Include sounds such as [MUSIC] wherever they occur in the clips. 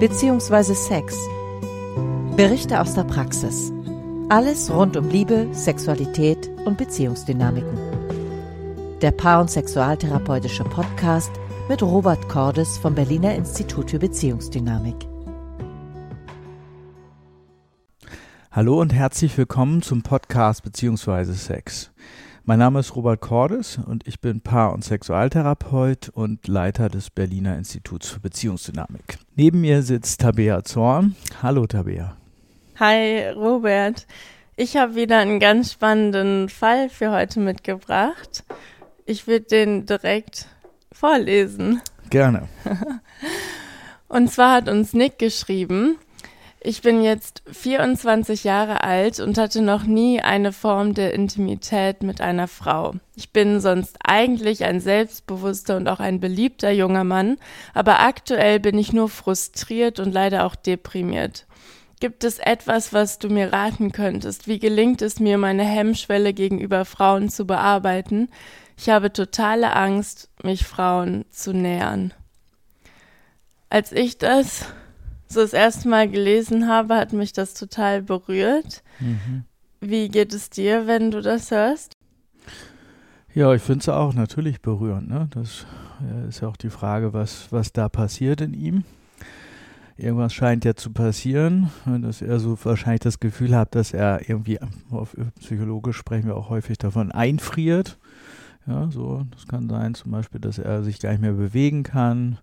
bzw. Sex. Berichte aus der Praxis. Alles rund um Liebe, Sexualität und Beziehungsdynamiken. Der Paar- und Sexualtherapeutische Podcast mit Robert Cordes vom Berliner Institut für Beziehungsdynamik. Hallo und herzlich willkommen zum Podcast bzw. Sex. Mein Name ist Robert Cordes und ich bin Paar- und Sexualtherapeut und Leiter des Berliner Instituts für Beziehungsdynamik. Neben mir sitzt Tabea Zorn. Hallo Tabea. Hi Robert. Ich habe wieder einen ganz spannenden Fall für heute mitgebracht. Ich würde den direkt vorlesen. Gerne. [LAUGHS] Und zwar hat uns Nick geschrieben, ich bin jetzt 24 Jahre alt und hatte noch nie eine Form der Intimität mit einer Frau. Ich bin sonst eigentlich ein selbstbewusster und auch ein beliebter junger Mann, aber aktuell bin ich nur frustriert und leider auch deprimiert. Gibt es etwas, was du mir raten könntest? Wie gelingt es mir, meine Hemmschwelle gegenüber Frauen zu bearbeiten? Ich habe totale Angst, mich Frauen zu nähern. Als ich das so das erste Mal gelesen habe, hat mich das total berührt. Mhm. Wie geht es dir, wenn du das hörst? Ja, ich finde es auch natürlich berührend. Ne? Das ist ja auch die Frage, was, was da passiert in ihm irgendwas scheint ja zu passieren, dass er so wahrscheinlich das Gefühl hat, dass er irgendwie, auf psychologisch sprechen wir auch häufig davon, einfriert. Ja, so, das kann sein zum Beispiel, dass er sich gar nicht mehr bewegen kann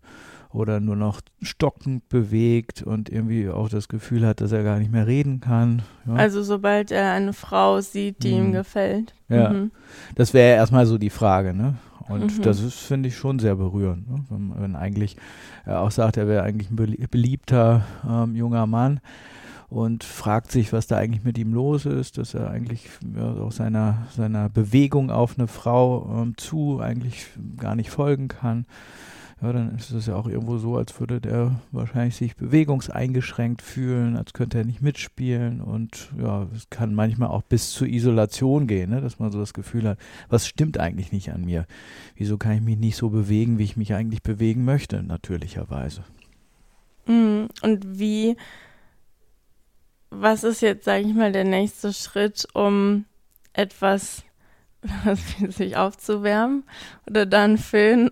oder nur noch stockend bewegt und irgendwie auch das Gefühl hat, dass er gar nicht mehr reden kann. Ja. Also sobald er eine Frau sieht, die mhm. ihm gefällt. Ja, mhm. das wäre erstmal so die Frage, ne? Und mhm. das ist, finde ich, schon sehr berührend. Ne? Wenn, wenn, eigentlich er auch sagt, er wäre eigentlich ein beliebter ähm, junger Mann und fragt sich, was da eigentlich mit ihm los ist, dass er eigentlich ja, auch seiner, seiner Bewegung auf eine Frau ähm, zu eigentlich gar nicht folgen kann ja, dann ist es ja auch irgendwo so, als würde der wahrscheinlich sich bewegungseingeschränkt fühlen, als könnte er nicht mitspielen und ja, es kann manchmal auch bis zur Isolation gehen, ne? dass man so das Gefühl hat, was stimmt eigentlich nicht an mir? Wieso kann ich mich nicht so bewegen, wie ich mich eigentlich bewegen möchte, natürlicherweise? Mhm. Und wie, was ist jetzt, sage ich mal, der nächste Schritt, um etwas sich aufzuwärmen oder dann Föhn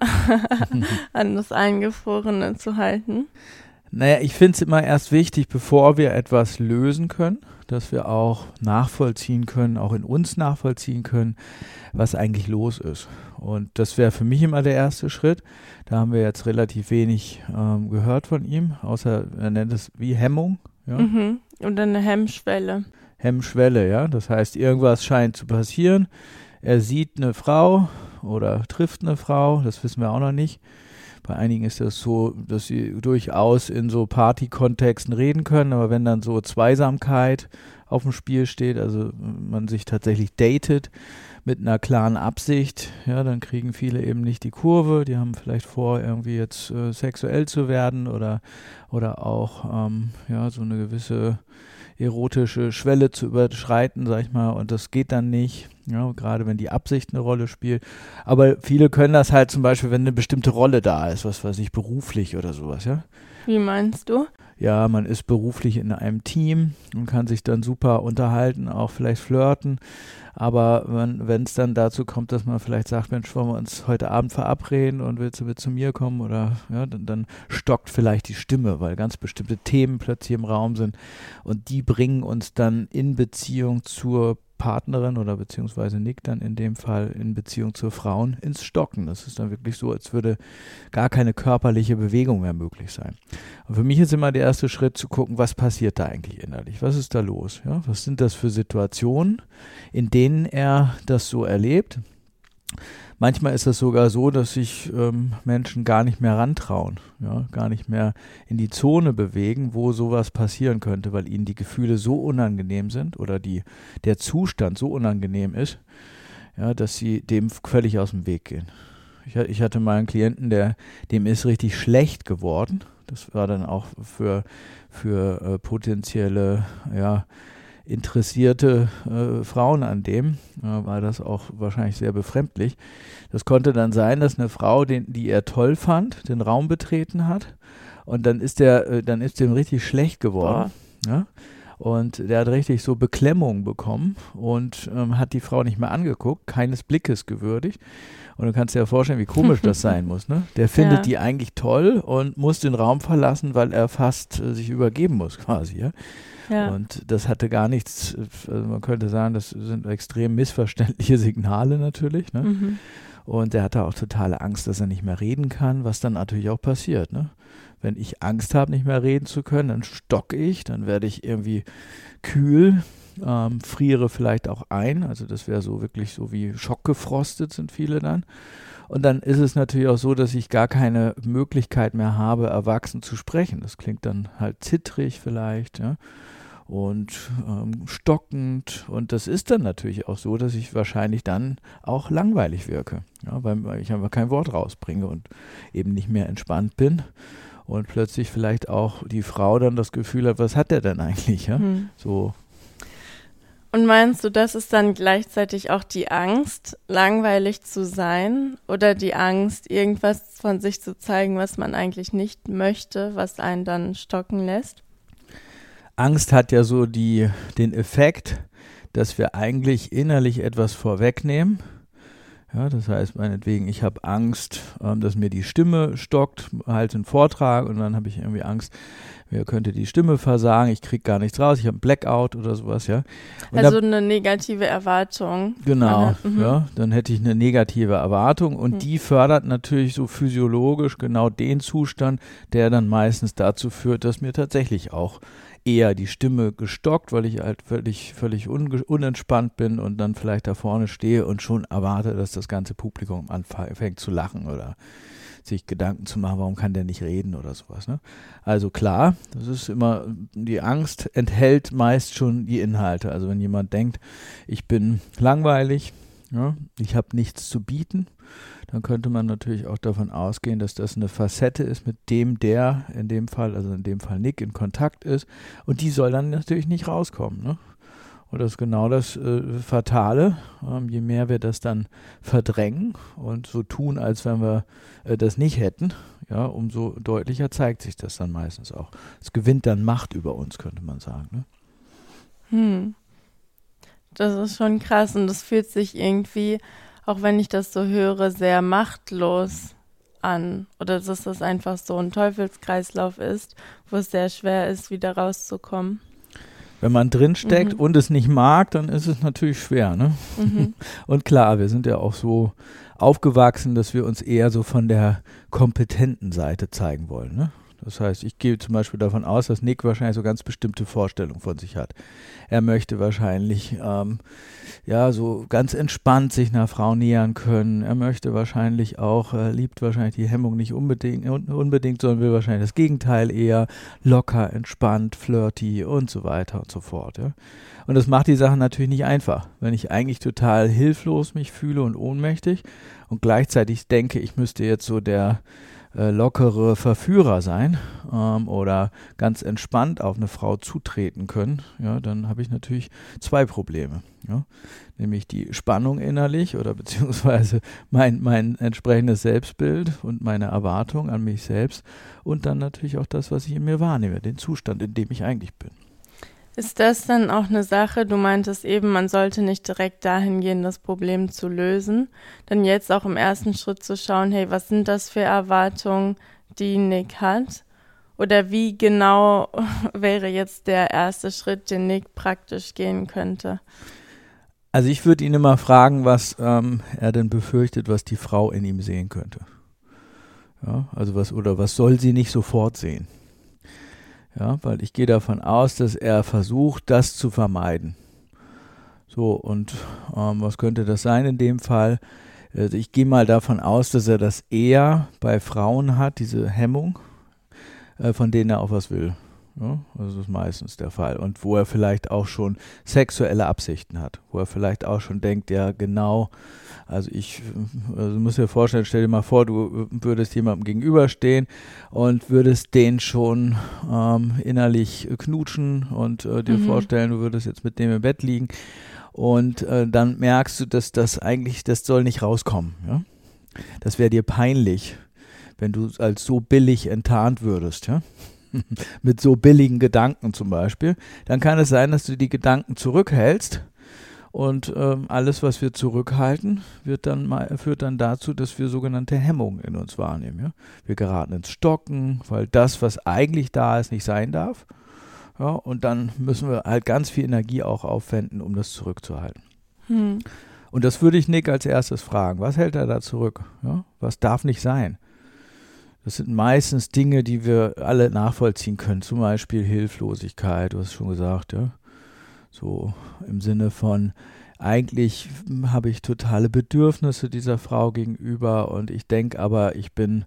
[LAUGHS] an das Eingefrorene zu halten? Naja, ich finde es immer erst wichtig, bevor wir etwas lösen können, dass wir auch nachvollziehen können, auch in uns nachvollziehen können, was eigentlich los ist. Und das wäre für mich immer der erste Schritt. Da haben wir jetzt relativ wenig ähm, gehört von ihm, außer er nennt es wie Hemmung. Ja? Mhm. Und eine Hemmschwelle. Hemmschwelle, ja. Das heißt, irgendwas scheint zu passieren er sieht eine Frau oder trifft eine Frau, das wissen wir auch noch nicht. Bei einigen ist das so, dass sie durchaus in so Party-Kontexten reden können, aber wenn dann so Zweisamkeit auf dem Spiel steht, also man sich tatsächlich datet mit einer klaren Absicht, ja, dann kriegen viele eben nicht die Kurve, die haben vielleicht vor, irgendwie jetzt äh, sexuell zu werden oder, oder auch ähm, ja, so eine gewisse erotische Schwelle zu überschreiten, sag ich mal, und das geht dann nicht, ja, gerade wenn die Absicht eine Rolle spielt. Aber viele können das halt zum Beispiel, wenn eine bestimmte Rolle da ist, was weiß ich, beruflich oder sowas, ja. Wie meinst du? Ja, man ist beruflich in einem Team und kann sich dann super unterhalten, auch vielleicht flirten. Aber wenn es dann dazu kommt, dass man vielleicht sagt, Mensch, wollen wir uns heute Abend verabreden und willst du mit zu mir kommen oder ja, dann, dann stockt vielleicht die Stimme, weil ganz bestimmte Themen plötzlich im Raum sind und die bringen uns dann in Beziehung zur Partnerin oder beziehungsweise Nick dann in dem Fall in Beziehung zu Frauen ins Stocken. Das ist dann wirklich so, als würde gar keine körperliche Bewegung mehr möglich sein. Und für mich ist immer der erste Schritt zu gucken, was passiert da eigentlich innerlich? Was ist da los? Ja, was sind das für Situationen, in denen er das so erlebt? Manchmal ist es sogar so, dass sich ähm, Menschen gar nicht mehr rantrauen, ja, gar nicht mehr in die Zone bewegen, wo sowas passieren könnte, weil ihnen die Gefühle so unangenehm sind oder die, der Zustand so unangenehm ist, ja, dass sie dem völlig aus dem Weg gehen. Ich, ich hatte mal einen Klienten, der, dem ist richtig schlecht geworden. Das war dann auch für, für äh, potenzielle, ja, interessierte äh, Frauen an dem, äh, war das auch wahrscheinlich sehr befremdlich. Das konnte dann sein, dass eine Frau, den, die er toll fand, den Raum betreten hat und dann ist der, äh, dann ist dem richtig schlecht geworden. Ja? Und der hat richtig so Beklemmung bekommen und ähm, hat die Frau nicht mehr angeguckt, keines Blickes gewürdigt. Und du kannst dir ja vorstellen, wie komisch das [LAUGHS] sein muss. Ne? Der findet ja. die eigentlich toll und muss den Raum verlassen, weil er fast äh, sich übergeben muss quasi. Ja? Ja. Und das hatte gar nichts, also man könnte sagen, das sind extrem missverständliche Signale natürlich. Ne? Mhm. Und er hatte auch totale Angst, dass er nicht mehr reden kann, was dann natürlich auch passiert. Ne? Wenn ich Angst habe, nicht mehr reden zu können, dann stocke ich, dann werde ich irgendwie kühl, ähm, friere vielleicht auch ein. Also das wäre so wirklich so wie schockgefrostet sind viele dann. Und dann ist es natürlich auch so, dass ich gar keine Möglichkeit mehr habe, erwachsen zu sprechen. Das klingt dann halt zittrig vielleicht, ja. Und ähm, stockend. Und das ist dann natürlich auch so, dass ich wahrscheinlich dann auch langweilig wirke. Ja, weil, weil ich einfach kein Wort rausbringe und eben nicht mehr entspannt bin und plötzlich vielleicht auch die Frau dann das Gefühl hat, was hat der denn eigentlich? Ja? Hm. So und meinst du, das ist dann gleichzeitig auch die Angst, langweilig zu sein oder die Angst, irgendwas von sich zu zeigen, was man eigentlich nicht möchte, was einen dann stocken lässt? Angst hat ja so die, den Effekt, dass wir eigentlich innerlich etwas vorwegnehmen. Ja, das heißt meinetwegen, ich habe Angst, ähm, dass mir die Stimme stockt, halte einen Vortrag und dann habe ich irgendwie Angst, mir könnte die Stimme versagen, ich kriege gar nichts raus, ich habe einen Blackout oder sowas, ja. Und also da, eine negative Erwartung. Genau, mhm. ja, dann hätte ich eine negative Erwartung und mhm. die fördert natürlich so physiologisch genau den Zustand, der dann meistens dazu führt, dass mir tatsächlich auch eher die Stimme gestockt, weil ich halt völlig, völlig unentspannt bin und dann vielleicht da vorne stehe und schon erwarte, dass das ganze Publikum anfängt zu lachen oder sich Gedanken zu machen, warum kann der nicht reden oder sowas. Ne? Also klar, das ist immer, die Angst enthält meist schon die Inhalte. Also wenn jemand denkt, ich bin langweilig, ja, ich habe nichts zu bieten, dann könnte man natürlich auch davon ausgehen, dass das eine Facette ist, mit dem der in dem Fall, also in dem Fall Nick, in Kontakt ist. Und die soll dann natürlich nicht rauskommen. Ne? Und das ist genau das äh, Fatale. Ähm, je mehr wir das dann verdrängen und so tun, als wenn wir äh, das nicht hätten, ja, umso deutlicher zeigt sich das dann meistens auch. Es gewinnt dann Macht über uns, könnte man sagen. Ne? Hm. Das ist schon krass und das fühlt sich irgendwie, auch wenn ich das so höre, sehr machtlos an. Oder dass das einfach so ein Teufelskreislauf ist, wo es sehr schwer ist, wieder rauszukommen. Wenn man drinsteckt mhm. und es nicht mag, dann ist es natürlich schwer. Ne? Mhm. [LAUGHS] Und klar, wir sind ja auch so aufgewachsen, dass wir uns eher so von der kompetenten Seite zeigen wollen. Ne? Das heißt, ich gehe zum Beispiel davon aus, dass Nick wahrscheinlich so ganz bestimmte Vorstellungen von sich hat. Er möchte wahrscheinlich ähm, ja so ganz entspannt sich einer Frau nähern können. Er möchte wahrscheinlich auch, äh, liebt wahrscheinlich die Hemmung nicht unbedingt, unbedingt, sondern will wahrscheinlich das Gegenteil eher locker, entspannt, flirty und so weiter und so fort. Ja. Und das macht die Sache natürlich nicht einfach, wenn ich eigentlich total hilflos mich fühle und ohnmächtig und gleichzeitig denke, ich müsste jetzt so der äh, lockere Verführer sein ähm, oder ganz entspannt auf eine Frau zutreten können, ja, dann habe ich natürlich zwei Probleme. Ja? Nämlich die Spannung innerlich oder [LAUGHS] beziehungsweise mein, mein entsprechendes Selbstbild und meine Erwartung an mich selbst und dann natürlich auch das, was ich in mir wahrnehme, den Zustand, in dem ich eigentlich bin. Ist das dann auch eine Sache, du meintest eben, man sollte nicht direkt dahin gehen, das Problem zu lösen, dann jetzt auch im ersten Schritt zu schauen, hey, was sind das für Erwartungen, die Nick hat? Oder wie genau [LAUGHS] wäre jetzt der erste Schritt, den Nick praktisch gehen könnte? Also ich würde ihn immer fragen, was ähm, er denn befürchtet, was die Frau in ihm sehen könnte. Ja, also was oder was soll sie nicht sofort sehen? Ja, weil ich gehe davon aus, dass er versucht, das zu vermeiden. So, und ähm, was könnte das sein in dem Fall? Also ich gehe mal davon aus, dass er das eher bei Frauen hat, diese Hemmung, äh, von denen er auch was will. Ja, also das ist meistens der Fall. Und wo er vielleicht auch schon sexuelle Absichten hat, wo er vielleicht auch schon denkt, ja genau, also ich also muss dir vorstellen, stell dir mal vor, du würdest jemandem gegenüberstehen und würdest den schon ähm, innerlich knutschen und äh, dir mhm. vorstellen, du würdest jetzt mit dem im Bett liegen und äh, dann merkst du, dass das eigentlich, das soll nicht rauskommen. Ja? Das wäre dir peinlich, wenn du als so billig enttarnt würdest, ja [LAUGHS] mit so billigen Gedanken zum Beispiel, dann kann es sein, dass du die Gedanken zurückhältst und ähm, alles, was wir zurückhalten, wird dann mal, führt dann dazu, dass wir sogenannte Hemmungen in uns wahrnehmen. Ja? Wir geraten ins Stocken, weil das, was eigentlich da ist, nicht sein darf. Ja, und dann müssen wir halt ganz viel Energie auch aufwenden, um das zurückzuhalten. Hm. Und das würde ich Nick als erstes fragen. Was hält er da zurück? Ja? Was darf nicht sein? Das sind meistens Dinge, die wir alle nachvollziehen können. Zum Beispiel Hilflosigkeit, du hast schon gesagt, ja. So im Sinne von, eigentlich habe ich totale Bedürfnisse dieser Frau gegenüber und ich denke aber, ich bin,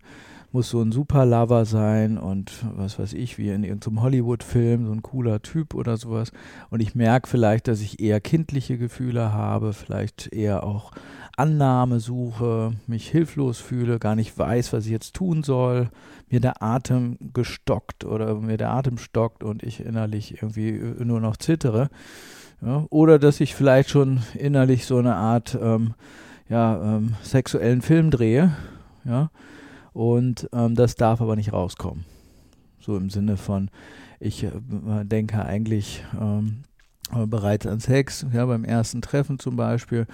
muss so ein Superlover sein und was weiß ich, wie in irgendeinem Hollywood-Film, so ein cooler Typ oder sowas. Und ich merke vielleicht, dass ich eher kindliche Gefühle habe, vielleicht eher auch Annahme suche, mich hilflos fühle, gar nicht weiß, was ich jetzt tun soll, mir der Atem gestockt oder mir der Atem stockt und ich innerlich irgendwie äh, nur noch zittere. Ja, oder dass ich vielleicht schon innerlich so eine Art ähm, ja, ähm, sexuellen Film drehe. Ja, und ähm, das darf aber nicht rauskommen. So im Sinne von, ich äh, denke eigentlich ähm, bereits an Sex, ja, beim ersten Treffen zum Beispiel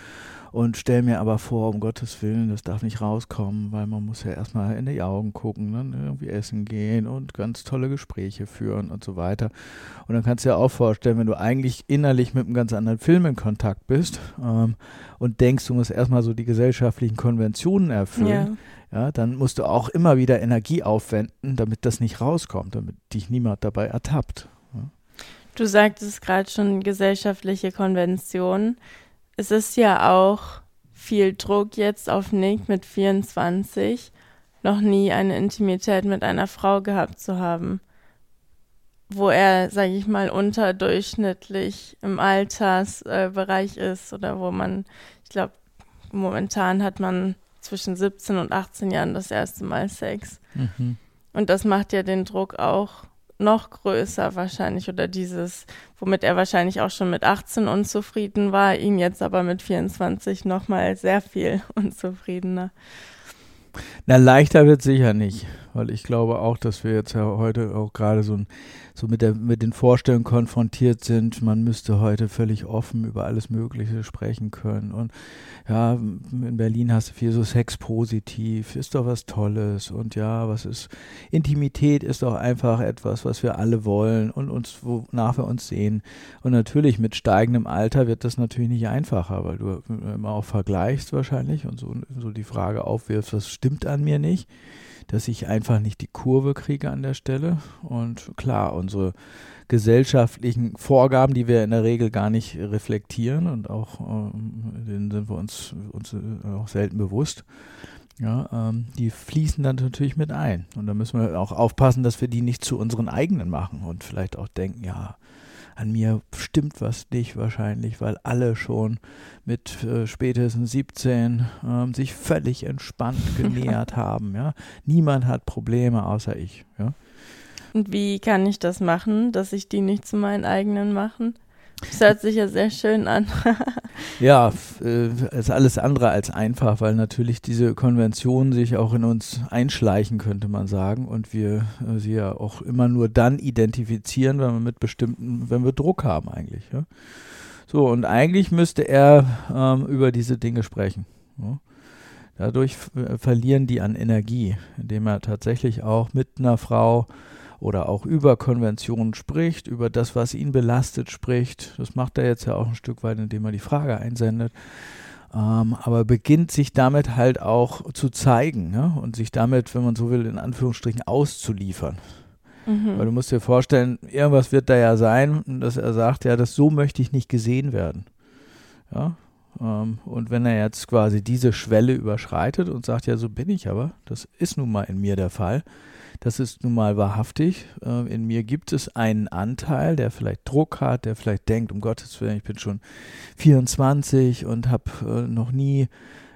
und stelle mir aber vor, um Gottes Willen, das darf nicht rauskommen, weil man muss ja erstmal in die Augen gucken, dann irgendwie essen gehen und ganz tolle Gespräche führen und so weiter. Und dann kannst du dir auch vorstellen, wenn du eigentlich innerlich mit einem ganz anderen Film in Kontakt bist ähm, und denkst, du musst erstmal so die gesellschaftlichen Konventionen erfüllen, ja. dann musst du auch immer wieder Energie aufwenden, damit das nicht rauskommt, damit dich niemand dabei ertappt. Ja. Du sagtest gerade schon gesellschaftliche Konventionen es ist ja auch viel Druck jetzt auf Nick mit 24, noch nie eine Intimität mit einer Frau gehabt zu haben, wo er, sage ich mal, unterdurchschnittlich im Altersbereich äh, ist oder wo man, ich glaube, momentan hat man zwischen 17 und 18 Jahren das erste Mal Sex. Mhm. Und das macht ja den Druck auch noch größer wahrscheinlich oder dieses, womit er wahrscheinlich auch schon mit 18 unzufrieden war, ihn jetzt aber mit 24 nochmal sehr viel [LAUGHS] unzufriedener. Na, leichter wird sicher nicht, weil ich glaube auch, dass wir jetzt ja heute auch gerade so, so mit, der, mit den Vorstellungen konfrontiert sind, man müsste heute völlig offen über alles Mögliche sprechen können. Und ja, in Berlin hast du viel so sexpositiv, ist doch was Tolles. Und ja, was ist, Intimität ist doch einfach etwas, was wir alle wollen und uns, wonach wir uns sehen. Und natürlich mit steigendem Alter wird das natürlich nicht einfacher, weil du immer auch vergleichst wahrscheinlich und so, so die Frage aufwirfst, was stimmt an mir nicht, dass ich einfach nicht die Kurve kriege an der Stelle. Und klar, unsere gesellschaftlichen Vorgaben, die wir in der Regel gar nicht reflektieren und auch ähm, denen sind wir uns, uns äh, auch selten bewusst. Ja, ähm, die fließen dann natürlich mit ein. Und da müssen wir auch aufpassen, dass wir die nicht zu unseren eigenen machen und vielleicht auch denken, ja, an mir stimmt was nicht wahrscheinlich, weil alle schon mit äh, spätestens 17 ähm, sich völlig entspannt [LAUGHS] genähert haben. Ja? Niemand hat Probleme außer ich. Ja? Und wie kann ich das machen, dass ich die nicht zu meinen eigenen machen? Das hört sich ja sehr schön an. [LAUGHS] ja, äh, ist alles andere als einfach, weil natürlich diese Konventionen sich auch in uns einschleichen, könnte man sagen, und wir äh, sie ja auch immer nur dann identifizieren, wenn wir mit bestimmten, wenn wir Druck haben eigentlich. Ja? So, und eigentlich müsste er ähm, über diese Dinge sprechen. Ja? Dadurch äh, verlieren die an Energie, indem er tatsächlich auch mit einer Frau oder auch über Konventionen spricht, über das, was ihn belastet, spricht. Das macht er jetzt ja auch ein Stück weit, indem er die Frage einsendet. Ähm, aber beginnt sich damit halt auch zu zeigen ja? und sich damit, wenn man so will, in Anführungsstrichen auszuliefern. Mhm. Weil du musst dir vorstellen, irgendwas wird da ja sein, dass er sagt, ja, das so möchte ich nicht gesehen werden. Ja, Ähm, und wenn er jetzt quasi diese Schwelle überschreitet und sagt, ja, so bin ich aber, das ist nun mal in mir der Fall, das ist nun mal wahrhaftig. Äh, in mir gibt es einen Anteil, der vielleicht Druck hat, der vielleicht denkt, um Gottes Willen, ich bin schon 24 und habe äh, noch nie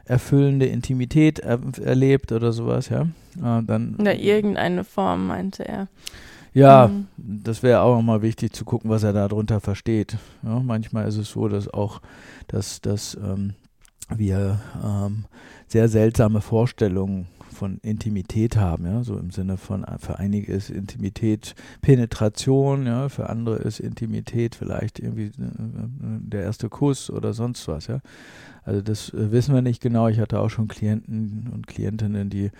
erfüllende Intimität er erlebt oder sowas, ja. Äh, dann, oder irgendeine Form, meinte er. Ja, mhm. das wäre auch nochmal wichtig zu gucken, was er darunter versteht. Ja, manchmal ist es so, dass auch, dass, dass ähm, wir ähm, sehr seltsame Vorstellungen von Intimität haben, ja, so im Sinne von, für einige ist Intimität Penetration, ja, für andere ist Intimität vielleicht irgendwie äh, äh, der erste Kuss oder sonst was, ja. Also das äh, wissen wir nicht genau. Ich hatte auch schon Klienten und Klientinnen, die,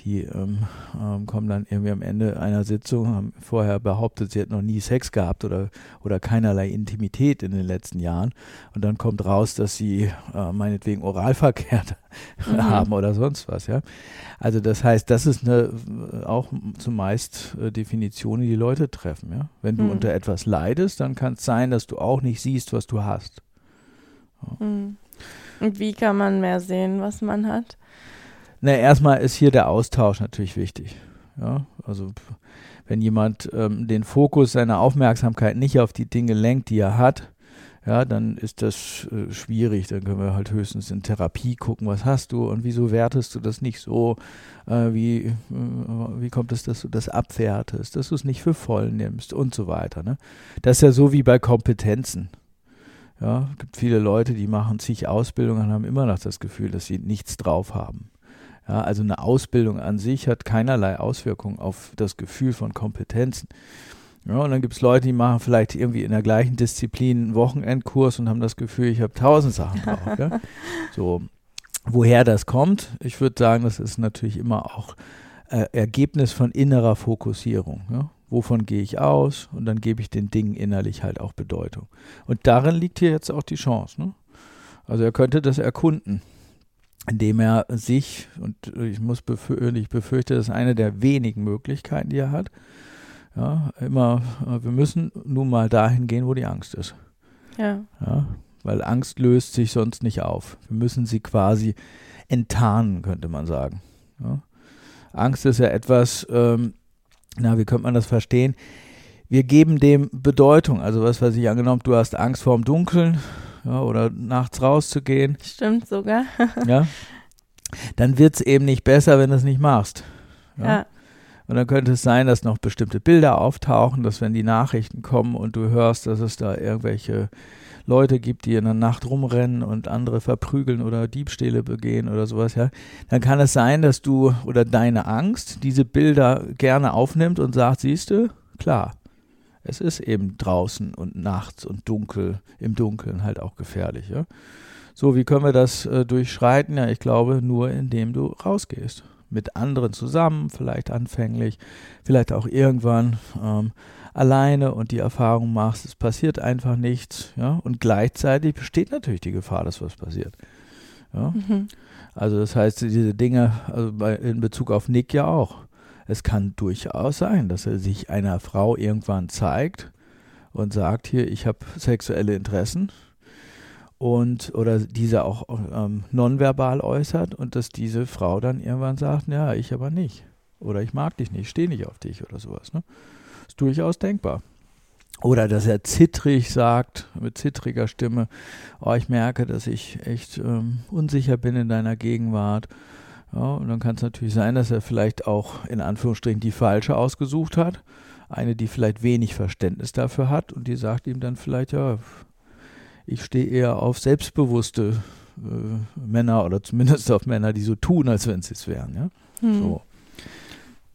die ähm, ähm, kommen dann irgendwie am Ende einer Sitzung, haben vorher behauptet, sie hätten noch nie Sex gehabt oder, oder keinerlei Intimität in den letzten Jahren. Und dann kommt raus, dass sie äh, meinetwegen Oralverkehr [LAUGHS] mhm. haben oder sonst was, ja. Also das heißt, das ist eine auch zumeist äh, Definitionen, die, die Leute treffen, ja. Wenn du mhm. unter etwas leidest, dann kann es sein, dass du auch nicht siehst, was du hast. Ja. Mhm. Und wie kann man mehr sehen, was man hat? Na, erstmal ist hier der Austausch natürlich wichtig. Ja, also wenn jemand ähm, den Fokus seiner Aufmerksamkeit nicht auf die Dinge lenkt, die er hat, ja, dann ist das äh, schwierig. Dann können wir halt höchstens in Therapie gucken, was hast du und wieso wertest du das nicht so, äh, wie, äh, wie kommt es, dass du das abwertest, dass du es nicht für voll nimmst und so weiter. Ne? Das ist ja so wie bei Kompetenzen. Ja, es gibt viele Leute, die machen zig Ausbildungen und haben immer noch das Gefühl, dass sie nichts drauf haben. Ja, also eine Ausbildung an sich hat keinerlei Auswirkung auf das Gefühl von Kompetenzen. Ja, und dann gibt es Leute, die machen vielleicht irgendwie in der gleichen Disziplin einen Wochenendkurs und haben das Gefühl, ich habe tausend Sachen drauf. ja. [LAUGHS] So, woher das kommt, ich würde sagen, das ist natürlich immer auch äh, Ergebnis von innerer Fokussierung. Ja wovon gehe ich aus und dann gebe ich den Dingen innerlich halt auch Bedeutung. Und darin liegt hier jetzt auch die Chance. Ne? Also er könnte das erkunden, indem er sich, und ich muss befür ich befürchte, das ist eine der wenigen Möglichkeiten, die er hat, ja, immer, wir müssen nun mal dahin gehen, wo die Angst ist. Ja. ja. Weil Angst löst sich sonst nicht auf. Wir müssen sie quasi enttarnen, könnte man sagen. Ja. Angst ist ja etwas, ähm, na, wie könnte man das verstehen? Wir geben dem Bedeutung. Also was weiß ich, angenommen, du hast Angst vorm Dunkeln ja, oder nachts rauszugehen. Stimmt sogar. [LAUGHS] ja. Dann wird es eben nicht besser, wenn du es nicht machst. Ja? ja. Und dann könnte es sein, dass noch bestimmte Bilder auftauchen, dass wenn die Nachrichten kommen und du hörst, dass es da irgendwelche Leute gibt, die in der Nacht rumrennen und andere verprügeln oder Diebstähle begehen oder sowas, ja, dann kann es sein, dass du oder deine Angst diese Bilder gerne aufnimmt und sagt, siehst du, klar, es ist eben draußen und nachts und dunkel, im Dunkeln halt auch gefährlich, ja. So, wie können wir das äh, durchschreiten? Ja, ich glaube, nur indem du rausgehst. Mit anderen zusammen, vielleicht anfänglich, vielleicht auch irgendwann. Ähm, alleine und die Erfahrung machst, es passiert einfach nichts, ja, und gleichzeitig besteht natürlich die Gefahr, dass was passiert. Ja? Mhm. Also das heißt, diese Dinge, also bei, in Bezug auf Nick ja auch. Es kann durchaus sein, dass er sich einer Frau irgendwann zeigt und sagt, hier, ich habe sexuelle Interessen und oder diese auch ähm, nonverbal äußert und dass diese Frau dann irgendwann sagt, ja, ich aber nicht. Oder ich mag dich nicht, stehe nicht auf dich oder sowas. Ne? Ist durchaus denkbar. Oder dass er zittrig sagt, mit zittriger Stimme, oh, ich merke, dass ich echt ähm, unsicher bin in deiner Gegenwart. Ja, und dann kann es natürlich sein, dass er vielleicht auch in Anführungsstrichen die falsche ausgesucht hat. Eine, die vielleicht wenig Verständnis dafür hat und die sagt ihm dann vielleicht, ja, ich stehe eher auf selbstbewusste äh, Männer oder zumindest auf Männer, die so tun, als wenn sie es wären. Ja? Hm. So.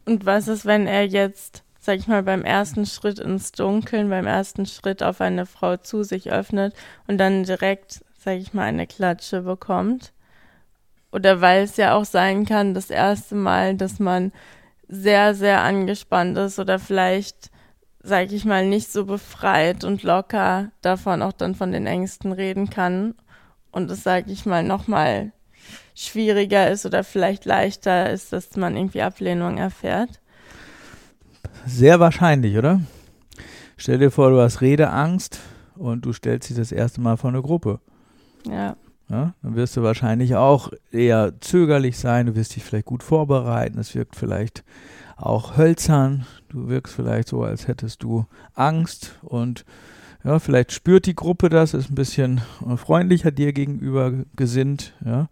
Und was ist, wenn er jetzt sag ich mal, beim ersten Schritt ins Dunkeln, beim ersten Schritt auf eine Frau zu sich öffnet und dann direkt, sag ich mal, eine Klatsche bekommt. Oder weil es ja auch sein kann, das erste Mal, dass man sehr, sehr angespannt ist oder vielleicht, sag ich mal, nicht so befreit und locker davon auch dann von den Ängsten reden kann und es, sag ich mal, nochmal schwieriger ist oder vielleicht leichter ist, dass man irgendwie Ablehnung erfährt. Sehr wahrscheinlich, oder? Stell dir vor, du hast Redeangst und du stellst dich das erste Mal vor eine Gruppe. Ja. Ja, dann wirst du wahrscheinlich auch eher zögerlich sein, du wirst dich vielleicht gut vorbereiten, es wirkt vielleicht auch hölzern, du wirkst vielleicht so, als hättest du Angst und ja, vielleicht spürt die Gruppe das, ist ein bisschen freundlicher dir gegenüber gesinnt, ja.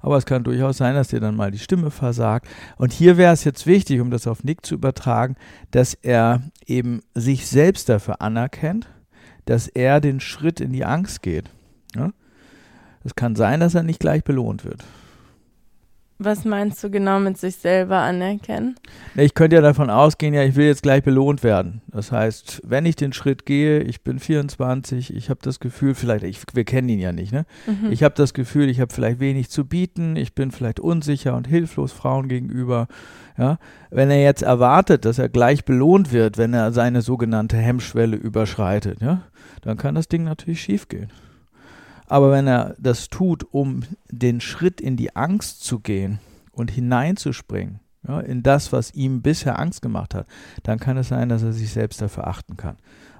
Aber es kann durchaus sein, dass dir dann mal die Stimme versagt. Und hier wäre es jetzt wichtig, um das auf Nick zu übertragen, dass er eben sich selbst dafür anerkennt, dass er den Schritt in die Angst geht. Ja? Es kann sein, dass er nicht gleich belohnt wird. Was meinst du genau mit sich selber anerkennen? Ich könnte ja davon ausgehen, ja, ich will jetzt gleich belohnt werden. Das heißt, wenn ich den Schritt gehe, ich bin 24, ich habe das Gefühl, vielleicht, ich, wir kennen ihn ja nicht, ne? Mhm. Ich habe das Gefühl, ich habe vielleicht wenig zu bieten, ich bin vielleicht unsicher und hilflos Frauen gegenüber. Ja? Wenn er jetzt erwartet, dass er gleich belohnt wird, wenn er seine sogenannte Hemmschwelle überschreitet, ja, dann kann das Ding natürlich schiefgehen. Aber wenn er das tut, um den Schritt in die Angst zu gehen und hineinzuspringen, ja, in das, was ihm bisher Angst gemacht hat, dann kann es sein, dass er sich selbst dafür achten kann.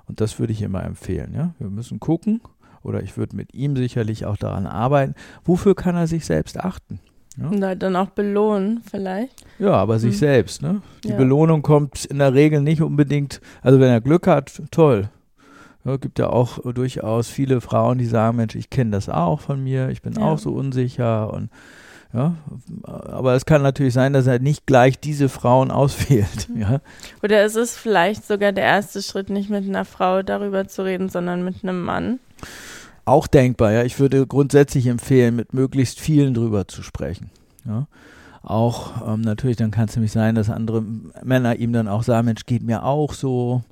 Und das würde ich immer empfehlen. Ja? Wir müssen gucken, oder ich würde mit ihm sicherlich auch daran arbeiten, wofür kann er sich selbst achten. Ja? Und halt dann auch belohnen, vielleicht. Ja, aber sich hm. selbst. Ne? Die ja. Belohnung kommt in der Regel nicht unbedingt, also wenn er Glück hat, toll. Ja, gibt ja auch durchaus viele Frauen, die sagen, Mensch, ich kenne das auch von mir, ich bin ja. auch so unsicher und ja, aber es kann natürlich sein, dass er nicht gleich diese Frauen [LAUGHS] auswählt. Mhm. Ja. Oder ist es vielleicht sogar der erste Schritt, nicht mit einer Frau darüber zu reden, sondern mit einem Mann? Auch denkbar, ja. Ich würde grundsätzlich empfehlen, mit möglichst vielen drüber zu sprechen. Ja. Auch ähm, natürlich, dann kann es nämlich sein, dass andere Männer ihm dann auch sagen, Mensch, geht mir auch so.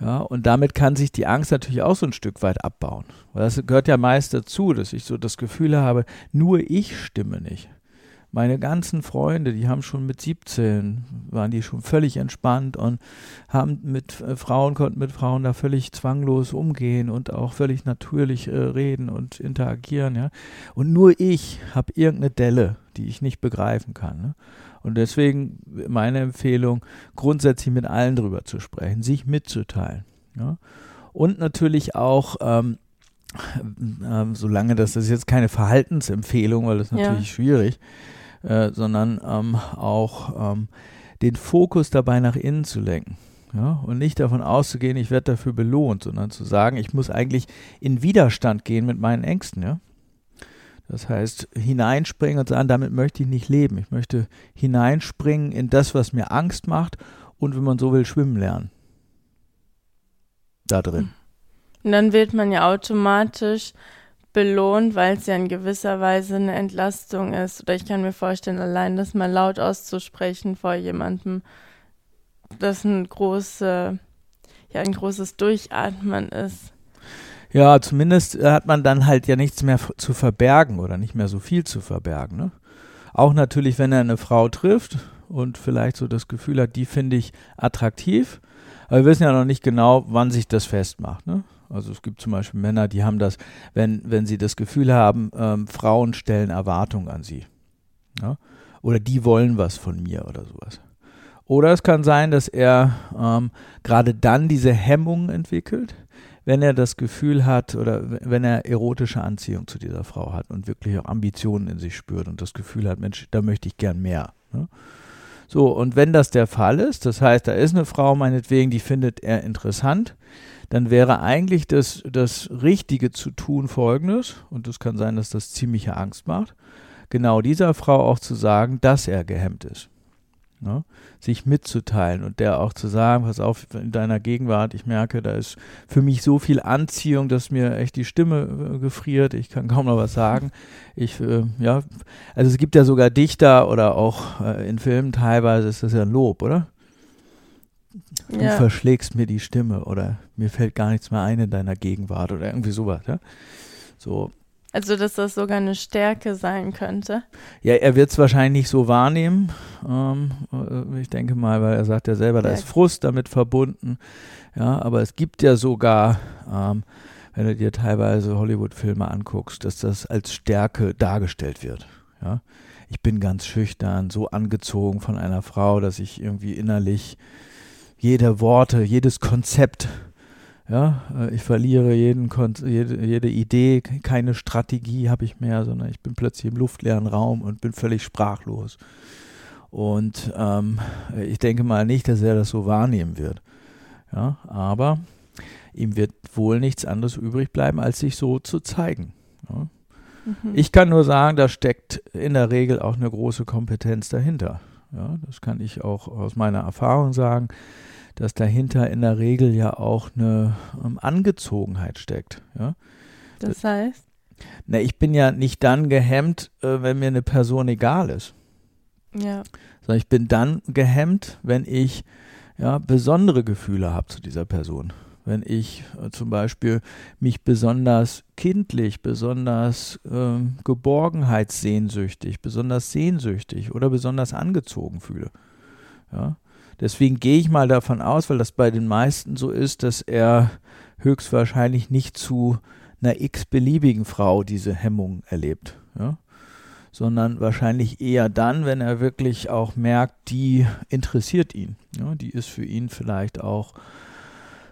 Ja, und damit kann sich die Angst natürlich auch so ein Stück weit abbauen. Das gehört ja meist dazu, dass ich so das Gefühl habe, nur ich stimme nicht. Meine ganzen Freunde, die haben schon mit 17, waren die schon völlig entspannt und haben mit äh, Frauen, konnten mit Frauen da völlig zwanglos umgehen und auch völlig natürlich äh, reden und interagieren, ja. Und nur ich habe irgendeine Delle, die ich nicht begreifen kann. Ne? Und deswegen meine Empfehlung, grundsätzlich mit allen drüber zu sprechen, sich mitzuteilen. Ja? Und natürlich auch, ähm, ähm, solange das, das ist jetzt keine Verhaltensempfehlung, weil das ist natürlich ja. schwierig, äh, sondern ähm, auch ähm, den Fokus dabei nach innen zu lenken. Ja, und nicht davon auszugehen, ich werde dafür belohnt, sondern zu sagen, ich muss eigentlich in Widerstand gehen mit meinen Ängsten. Ja? Das heißt, hineinspringen und sagen, damit möchte ich nicht leben. Ich möchte hineinspringen in das, was mir Angst macht und, wenn man so will, schwimmen lernen. Da drin. Und dann wird man ja automatisch belohnt, weil es ja in gewisser Weise eine Entlastung ist. Oder ich kann mir vorstellen, allein das mal laut auszusprechen vor jemandem, das ein große, ja, ein großes Durchatmen ist. Ja, zumindest äh, hat man dann halt ja nichts mehr zu verbergen oder nicht mehr so viel zu verbergen. Ne? Auch natürlich, wenn er eine Frau trifft und vielleicht so das Gefühl hat, die finde ich attraktiv. Aber wir wissen ja noch nicht genau, wann sich das festmacht. Ne? Also es gibt zum Beispiel Männer, die haben das, wenn, wenn sie das Gefühl haben, ähm, Frauen stellen Erwartungen an sie. Ja? Oder die wollen was von mir oder sowas. Oder es kann sein, dass er ähm, gerade dann diese Hemmungen entwickelt, wenn er das Gefühl hat oder wenn er erotische Anziehung zu dieser Frau hat und wirklich auch Ambitionen in sich spürt und das Gefühl hat, Mensch, da möchte ich gern mehr. Ne? So, und wenn das der Fall ist, das heißt, da ist eine Frau meinetwegen, die findet er interessant, dann wäre eigentlich das, das Richtige zu tun folgendes, und es kann sein, dass das ziemliche Angst macht, genau dieser Frau auch zu sagen, dass er gehemmt ist ne? sich mitzuteilen und der auch zu sagen, pass auf, in deiner Gegenwart, ich merke, da ist für mich so viel Anziehung, dass mir echt die Stimme äh, gefriert, ich kann kaum noch was sagen. Ich, äh, ja, also es gibt ja sogar Dichter oder auch äh, in Filmen teilweise ist das ja ein Lob, oder? Du ja. verschlägst mir die Stimme oder mir fällt gar nichts mehr ein in deiner Gegenwart oder irgendwie sowas, ja. So, also, dass das sogar eine Stärke sein könnte. Ja, er wird es wahrscheinlich nicht so wahrnehmen. Ähm, äh, ich denke mal, weil er sagt ja selber, da ist Frust damit verbunden. Ja, aber es gibt ja sogar, ähm, wenn du dir teilweise Hollywood-Filme anguckst, dass das als Stärke dargestellt wird. Ja, ich bin ganz schüchtern, so angezogen von einer Frau, dass ich irgendwie innerlich jede Worte, jedes Konzept Ja, äh, ich verliere jeden jede, jede Idee, keine Strategie habe ich mehr, sondern ich bin plötzlich im luftleeren Raum und bin völlig sprachlos. Und ähm, ich denke mal nicht, dass er das so wahrnehmen wird. Ja, aber ihm wird wohl nichts anderes übrig bleiben, als sich so zu zeigen. Ja. Mhm. Ich kann nur sagen, da steckt in der Regel auch eine große Kompetenz dahinter. Ja, das kann ich auch aus meiner Erfahrung sagen, dass dahinter in der Regel ja auch eine ähm, Angezogenheit steckt. Ja. Das heißt? Na, ich bin ja nicht dann gehemmt, äh, wenn mir eine Person egal ist. Ja. Sondern ich bin dann gehemmt, wenn ich ja, besondere Gefühle habe zu dieser Person. Wenn ich äh, zum Beispiel mich besonders kindlich, besonders äh, geborgenheitssehnsüchtig, besonders sehnsüchtig oder besonders angezogen fühle. Ja? Deswegen gehe ich mal davon aus, weil das bei den meisten so ist, dass er höchstwahrscheinlich nicht zu einer x-beliebigen Frau diese Hemmung erlebt. Ja? sondern wahrscheinlich eher dann, wenn er wirklich auch merkt, die interessiert ihn. Ja, die ist für ihn vielleicht auch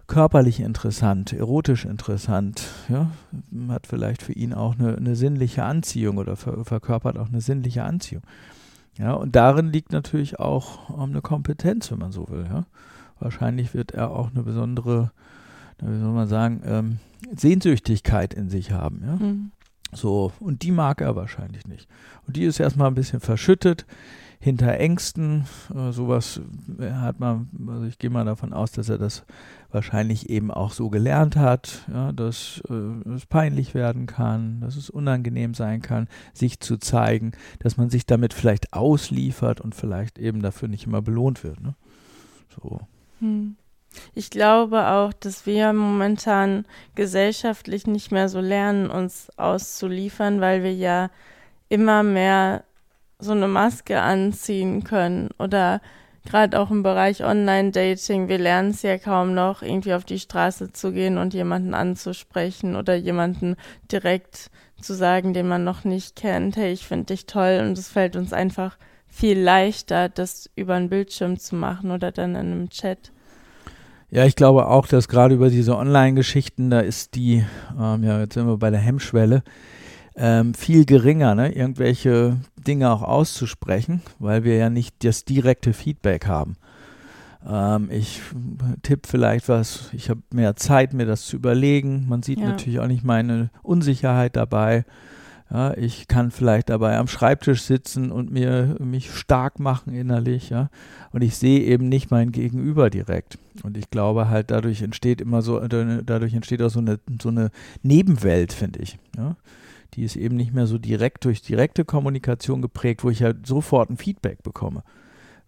körperlich interessant, erotisch interessant, ja, hat vielleicht für ihn auch eine, eine sinnliche Anziehung oder ver verkörpert auch eine sinnliche Anziehung. Ja, und darin liegt natürlich auch um, eine Kompetenz, wenn man so will. Ja. Wahrscheinlich wird er auch eine besondere, wie soll man sagen, ähm, Sehnsüchtigkeit in sich haben. Ja. Mhm. So, und die mag er wahrscheinlich nicht. Und die ist erstmal ein bisschen verschüttet hinter Ängsten. Äh, sowas äh, hat man, also ich gehe mal davon aus, dass er das wahrscheinlich eben auch so gelernt hat, ja, dass äh, es peinlich werden kann, dass es unangenehm sein kann, sich zu zeigen, dass man sich damit vielleicht ausliefert und vielleicht eben dafür nicht immer belohnt wird. Ne? So. Hm. Ich glaube auch, dass wir momentan gesellschaftlich nicht mehr so lernen, uns auszuliefern, weil wir ja immer mehr so eine Maske anziehen können oder gerade auch im Bereich Online-Dating, wir lernen es ja kaum noch, irgendwie auf die Straße zu gehen und jemanden anzusprechen oder jemanden direkt zu sagen, den man noch nicht kennt, hey, ich finde dich toll und es fällt uns einfach viel leichter, das über einen Bildschirm zu machen oder dann in einem Chat. Ja, ich glaube auch, dass gerade über diese Online-Geschichten, da ist die, ähm, ja, jetzt sind wir bei der Hemmschwelle, ähm, viel geringer, ne? irgendwelche Dinge auch auszusprechen, weil wir ja nicht das direkte Feedback haben. Ähm, ich tippe vielleicht was, ich habe mehr Zeit, mir das zu überlegen. Man sieht ja. natürlich auch nicht meine Unsicherheit dabei. Ja, ich kann vielleicht dabei am Schreibtisch sitzen und mir mich stark machen innerlich, ja. Und ich sehe eben nicht mein Gegenüber direkt. Und ich glaube halt, dadurch entsteht immer so, dadurch entsteht auch so eine, so eine Nebenwelt, finde ich. Ja. Die ist eben nicht mehr so direkt durch direkte Kommunikation geprägt, wo ich halt sofort ein Feedback bekomme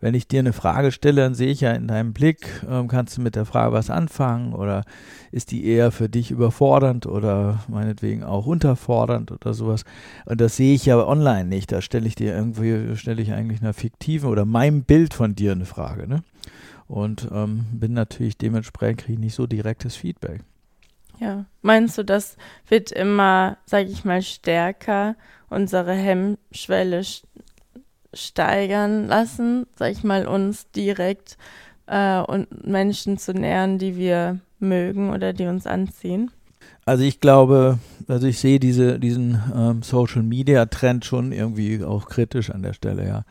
wenn ich dir eine Frage stelle, dann sehe ich ja in deinem Blick, ähm, kannst du mit der Frage was anfangen oder ist die eher für dich überfordernd oder meinetwegen auch unterfordernd oder sowas. Und das sehe ich ja online nicht. Da stelle ich dir irgendwie, stelle ich eigentlich einer fiktiven oder meinem Bild von dir eine Frage. Ne? Und ähm, bin natürlich dementsprechend kriege ich nicht so direktes Feedback. Ja, meinst du, das wird immer, sage ich mal, stärker, unsere Hemmschwelle steigern lassen, sag ich mal, uns direkt äh, und Menschen zu nähern, die wir mögen oder die uns anziehen? Also ich glaube, also ich sehe diese, diesen ähm, Social Media Trend schon irgendwie auch kritisch an der Stelle, ja.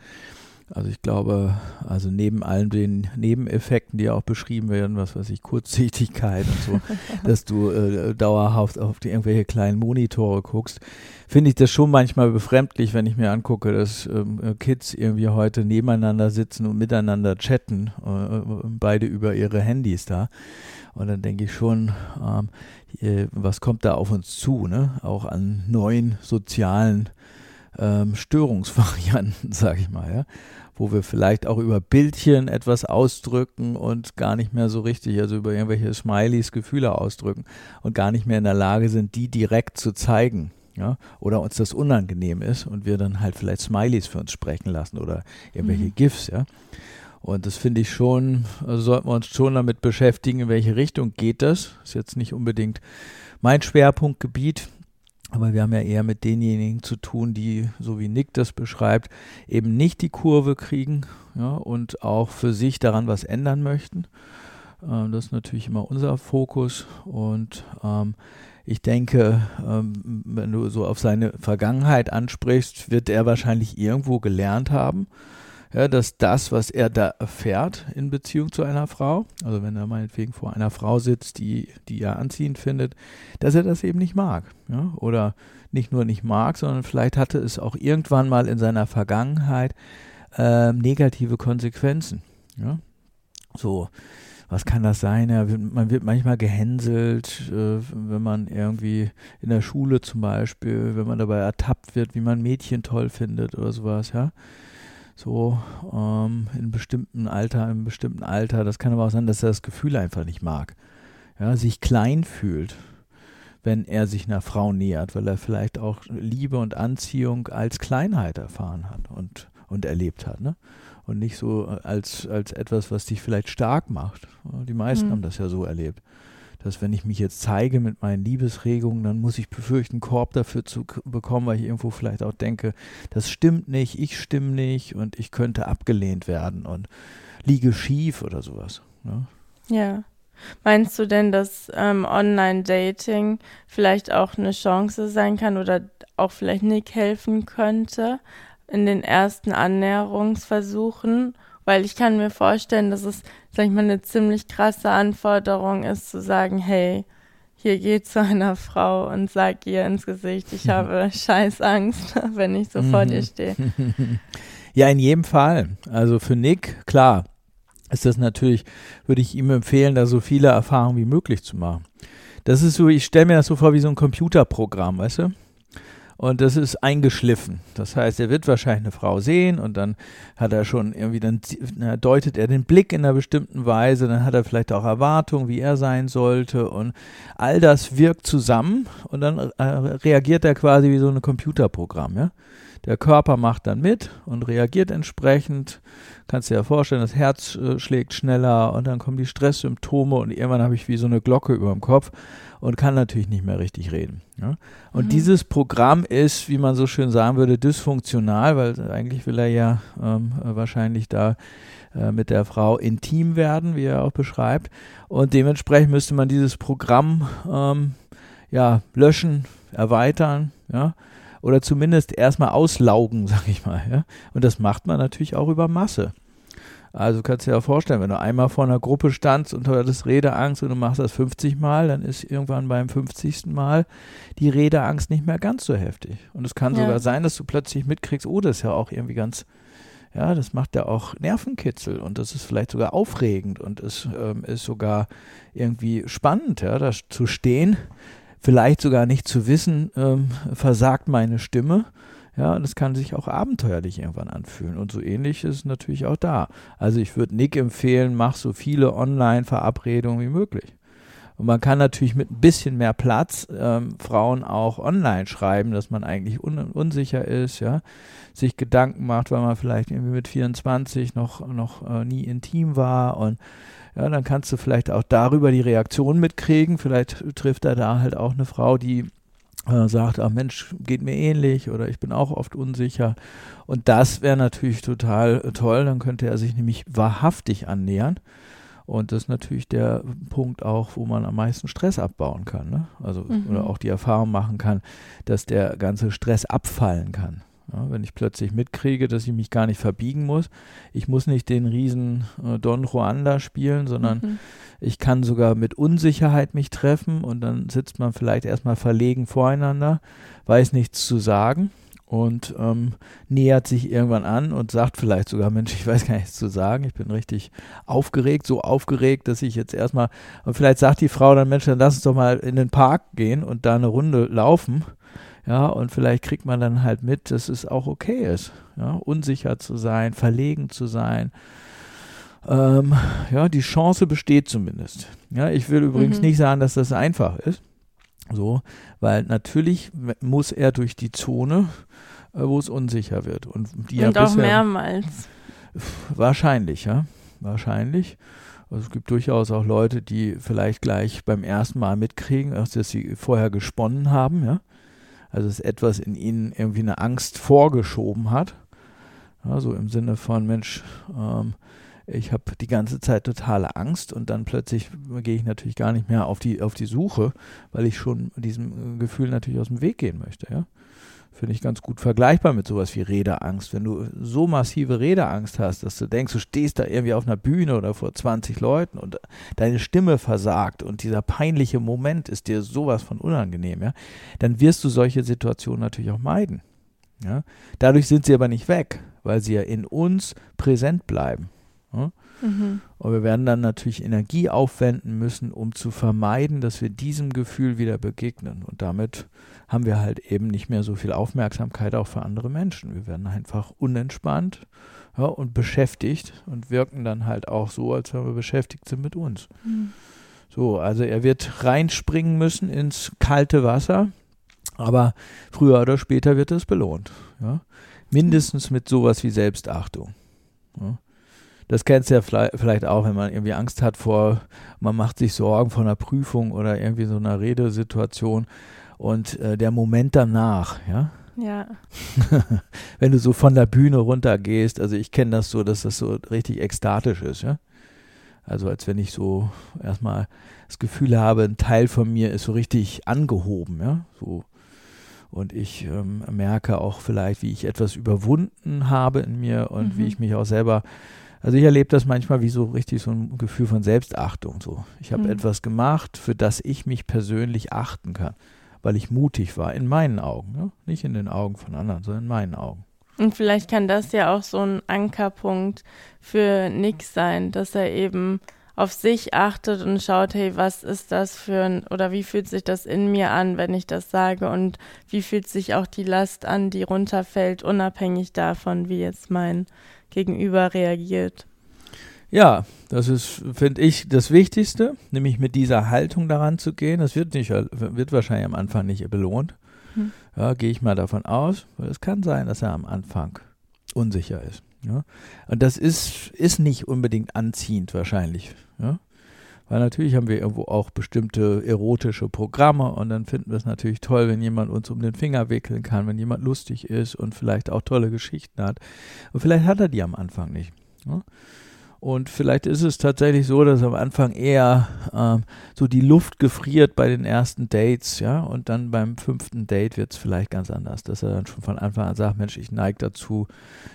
Also ich glaube, also neben allen den Nebeneffekten, die auch beschrieben werden, was weiß ich, Kurzsichtigkeit und so, [LAUGHS] dass du äh, dauerhaft auf die irgendwelche kleinen Monitore guckst, finde ich das schon manchmal befremdlich, wenn ich mir angucke, dass ähm, Kids irgendwie heute nebeneinander sitzen und miteinander chatten, äh, beide über ihre Handys da. Und dann denke ich schon, ähm, hier, was kommt da auf uns zu, ne? Auch an neuen sozialen ähm, Störungsvarianten, [LAUGHS] sage ich mal, ja wo wir vielleicht auch über Bildchen etwas ausdrücken und gar nicht mehr so richtig, also über irgendwelche Smileys Gefühle ausdrücken und gar nicht mehr in der Lage sind, die direkt zu zeigen. Ja, oder uns das unangenehm ist und wir dann halt vielleicht Smileys für uns sprechen lassen oder irgendwelche mhm. GIFs, ja. Und das finde ich schon, also sollten wir uns schon damit beschäftigen, in welche Richtung geht das. Ist jetzt nicht unbedingt mein Schwerpunktgebiet, aber wir haben ja eher mit denjenigen zu tun, die, so wie Nick das beschreibt, eben nicht die Kurve kriegen ja, und auch für sich daran was ändern möchten. Ähm, das ist natürlich immer unser Fokus und ähm, ich denke, ähm, wenn du so auf seine Vergangenheit ansprichst, wird er wahrscheinlich irgendwo gelernt haben, ja, dass das, was er da erfährt in Beziehung zu einer Frau, also wenn er meinetwegen vor einer Frau sitzt, die, die er anziehend findet, dass er das eben nicht mag. Ja? Oder nicht nur nicht mag, sondern vielleicht hatte es auch irgendwann mal in seiner Vergangenheit äh, negative Konsequenzen. Ja? So, was kann das sein? Ja, man wird manchmal gehänselt, äh, wenn man irgendwie in der Schule zum Beispiel, wenn man dabei ertappt wird, wie man Mädchen toll findet oder sowas, ja. So ähm, in einem bestimmten Alter, in bestimmten Alter. Das kann aber auch sein, dass er das Gefühl einfach nicht mag. Ja, sich klein fühlt, wenn er sich einer Frau nähert, weil er vielleicht auch Liebe und Anziehung als Kleinheit erfahren hat und, und erlebt hat. Ne? und nicht so äh, als, als etwas, was dich vielleicht stark macht. Die meisten mhm. haben das ja so erlebt. Dass wenn ich mich jetzt zeige mit meinen Liebesregungen, dann muss ich befürchten, Korb dafür zu bekommen, weil ich irgendwo vielleicht auch denke, das stimmt nicht, ich stimme nicht und ich könnte abgelehnt werden und liege schief oder sowas. Ne? Ja. Meinst du denn, dass ähm, Online-Dating vielleicht auch eine Chance sein kann oder auch vielleicht Nick helfen könnte, in den ersten Annäherungsversuchen, weil ich kann mir vorstellen, dass es, sag ich mal, eine ziemlich krasse Anforderung ist, zu sagen, hey, hier geh zu einer Frau und sag ihr ins Gesicht, ich habe [LAUGHS] scheiß Angst, [LAUGHS] wenn ich so vor dir stehe. [LAUGHS] Ja, in jedem Fall. Also für Nick, klar, ist das natürlich, würde ich ihm empfehlen, da so viele Erfahrungen wie möglich zu machen. Das ist so, ich stelle mir das so vor wie so ein Computerprogramm, weißt du? Und das ist eingeschliffen. Das heißt, er wird wahrscheinlich eine Frau sehen und dann hat er schon irgendwie, dann deutet er den Blick in einer bestimmten Weise, dann hat er vielleicht auch Erwartungen, wie er sein sollte und all das wirkt zusammen und dann äh, reagiert er quasi wie so ein Computerprogramm, ja. Der Körper macht dann mit und reagiert entsprechend. Kannst dir ja vorstellen, das Herz äh, schlägt schneller und dann kommen die Stresssymptome und irgendwann habe ich wie so eine Glocke über dem Kopf und kann natürlich nicht mehr richtig reden. Ja? Und mhm. dieses Programm ist, wie man so schön sagen würde, dysfunktional, weil eigentlich will er ja ähm, wahrscheinlich da äh, mit der Frau intim werden, wie er auch beschreibt. Und dementsprechend müsste man dieses Programm ähm, ja, löschen, erweitern, ja, oder zumindest erstmal auslaugen, [LAUGHS] sag ich mal. Ja? Und das macht man natürlich auch über Masse. Also kannst du dir ja vorstellen, wenn du einmal vor einer Gruppe standst und du hattest Redeangst und du machst das 50 Mal, dann ist irgendwann beim 50. Mal die Redeangst nicht mehr ganz so heftig. Und es kann ja. sogar sein, dass du plötzlich mitkriegst, oh, das ist ja auch irgendwie ganz, ja, das macht ja auch Nervenkitzel und das ist vielleicht sogar aufregend und es ähm, ist sogar irgendwie spannend, ja, da zu stehen, vielleicht sogar nicht zu wissen, ähm, versagt meine Stimme ja, es kann sich auch abenteuerlich irgendwann anfühlen. Und so ähnlich ist es natürlich auch da. Also ich würde Nick empfehlen, mach so viele Online-Verabredungen wie möglich. Und man kann natürlich mit ein bisschen mehr Platz ähm, Frauen auch online schreiben, dass man eigentlich un unsicher ist, ja, sich Gedanken macht, weil man vielleicht irgendwie mit 24 noch, noch äh, nie intim war und ja, dann kannst du vielleicht auch darüber die Reaktion mitkriegen. Vielleicht trifft er da halt auch eine Frau, die äh, sagt, ach Mensch, geht mir ähnlich oder ich bin auch oft unsicher. Und das wäre natürlich total toll, dann könnte er sich nämlich wahrhaftig annähern. Und das ist natürlich der Punkt auch, wo man am meisten Stress abbauen kann. Ne? Also mhm. oder auch die Erfahrung machen kann, dass der ganze Stress abfallen kann. Ja, wenn ich plötzlich mitkriege, dass ich mich gar nicht verbiegen muss. Ich muss nicht den riesen äh, Don Ruanda spielen, sondern mhm. ich kann sogar mit Unsicherheit mich treffen und dann sitzt man vielleicht erstmal verlegen voreinander, weiß nichts zu sagen und ähm, nähert sich irgendwann an und sagt vielleicht sogar, Mensch, ich weiß gar nichts zu sagen, ich bin richtig aufgeregt, so aufgeregt, dass ich jetzt erstmal, und vielleicht sagt die Frau dann, Mensch, dann lass uns doch mal in den Park gehen und da eine Runde laufen ja, und vielleicht kriegt man dann halt mit, dass es auch okay ist, ja, unsicher zu sein, verlegen zu sein. Ähm, ja, die Chance besteht zumindest. Ja, ich will übrigens mhm. nicht sagen, dass das einfach ist. So, weil natürlich muss er durch die Zone, äh, wo es unsicher wird. Und, die und ja auch mehrmals. Wahrscheinlich, ja. Wahrscheinlich. Also es gibt durchaus auch Leute, die vielleicht gleich beim ersten Mal mitkriegen, dass sie vorher gesponnen haben, ja also dass etwas in ihnen irgendwie eine Angst vorgeschoben hat. Also im Sinne von, Mensch, ähm, ich habe die ganze Zeit totale Angst und dann plötzlich gehe ich natürlich gar nicht mehr auf die, auf die Suche, weil ich schon diesem Gefühl natürlich aus dem Weg gehen möchte, ja. Finde ich ganz gut vergleichbar mit sowas wie Redeangst. Wenn du so massive Redeangst hast, dass du denkst, du stehst da irgendwie auf einer Bühne oder vor 20 Leuten und deine Stimme versagt und dieser peinliche Moment ist dir sowas von unangenehm, ja, dann wirst du solche Situationen natürlich auch meiden. Ja? Dadurch sind sie aber nicht weg, weil sie ja in uns präsent bleiben. Ja? Mhm. Und wir werden dann natürlich Energie aufwenden müssen, um zu vermeiden, dass wir diesem Gefühl wieder begegnen. Und damit haben wir halt eben nicht mehr so viel Aufmerksamkeit auch für andere Menschen. Wir werden einfach unentspannt ja, und beschäftigt und wirken dann halt auch so, als wenn wir beschäftigt sind mit uns. Mhm. So, also er wird reinspringen müssen ins kalte Wasser, aber früher oder später wird es belohnt. Ja? Mindestens mit sowas wie Selbstachtung. Ja? Das kennst du ja vielleicht auch, wenn man irgendwie Angst hat vor, man macht sich Sorgen vor einer Prüfung oder irgendwie so einer Redesituation und äh, der Moment danach, ja. Ja. [LAUGHS] wenn du so von der Bühne runtergehst, also ich kenne das so, dass das so richtig ekstatisch ist, ja. Also als wenn ich so erstmal das Gefühl habe, ein Teil von mir ist so richtig angehoben, ja. So. Und ich ähm, merke auch vielleicht, wie ich etwas überwunden habe in mir und mhm. wie ich mich auch selber also ich erlebe das manchmal wie so richtig so ein Gefühl von Selbstachtung. So, ich habe mhm. etwas gemacht, für das ich mich persönlich achten kann, weil ich mutig war in meinen Augen, ne? nicht in den Augen von anderen, sondern in meinen Augen. Und vielleicht kann das ja auch so ein Ankerpunkt für Nick sein, dass er eben auf sich achtet und schaut, hey, was ist das für ein, oder wie fühlt sich das in mir an, wenn ich das sage und wie fühlt sich auch die Last an, die runterfällt, unabhängig davon, wie jetzt mein Gegenüber reagiert. Ja, das ist, finde ich, das Wichtigste, nämlich mit dieser Haltung daran zu gehen. Das wird nicht, wird wahrscheinlich am Anfang nicht belohnt. Hm. Ja, gehe ich mal davon aus, weil es kann sein, dass er am Anfang unsicher ist. Ja? Und das ist, ist nicht unbedingt anziehend wahrscheinlich. Ja? Weil natürlich haben wir irgendwo auch bestimmte erotische Programme und dann finden wir es natürlich toll, wenn jemand uns um den Finger wickeln kann, wenn jemand lustig ist und vielleicht auch tolle Geschichten hat. Und vielleicht hat er die am Anfang nicht. Ja? Und vielleicht ist es tatsächlich so, dass am Anfang eher ähm, so die Luft gefriert bei den ersten Dates, ja, und dann beim fünften Date wird es vielleicht ganz anders, dass er dann schon von Anfang an sagt, Mensch, ich neige dazu,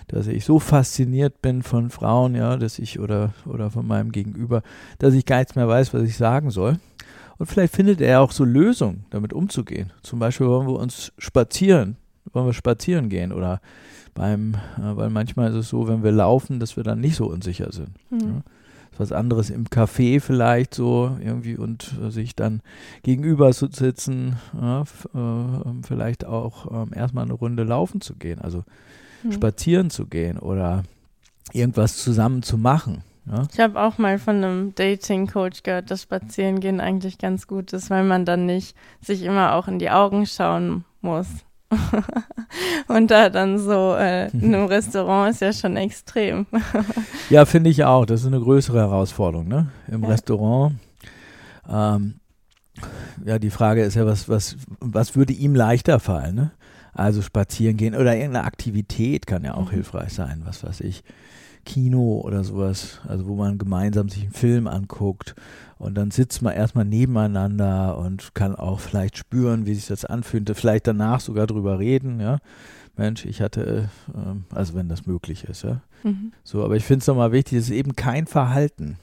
dass ich so fasziniert bin von Frauen, ja, dass ich oder oder von meinem Gegenüber, dass ich gar nichts mehr weiß, was ich sagen soll. Und vielleicht findet er auch so Lösungen, damit umzugehen. Zum Beispiel wollen wir uns spazieren, wollen wir spazieren gehen oder beim, äh, weil manchmal ist es so, wenn wir laufen, dass wir dann nicht so unsicher sind. Mhm. Ja. Was anderes im Café vielleicht so irgendwie und äh, sich dann gegenüber zu sitzen, ja, äh, vielleicht auch ähm, erstmal eine Runde laufen zu gehen, also mhm. spazieren zu gehen oder irgendwas zusammen zu machen. Ja? Ich habe auch mal von einem Dating-Coach gehört, dass Spazierengehen eigentlich ganz gut ist, weil man dann nicht sich immer auch in die Augen schauen muss. [LAUGHS] und da dann so äh, [LAUGHS] in einem Restaurant ist ja schon extrem. [LAUGHS] ja, finde ich auch. Das ist eine größere Herausforderung, ne? Im ja. Restaurant. Ähm, ja, die Frage ist ja, was, was, was würde ihm leichter fallen, ne? Also spazieren gehen oder irgendeine Aktivität kann ja auch mhm. hilfreich sein, was weiß ich. Kino oder sowas, also wo man gemeinsam sich einen Film anguckt und dann sitzt man erstmal nebeneinander und kann auch vielleicht spüren, wie sich das anfühlt, vielleicht danach sogar drüber reden, ja. Mensch, ich hatte, äh, also wenn das möglich ist, ja. Mhm. So, aber ich finde es nochmal wichtig, es ist eben kein Verhalten,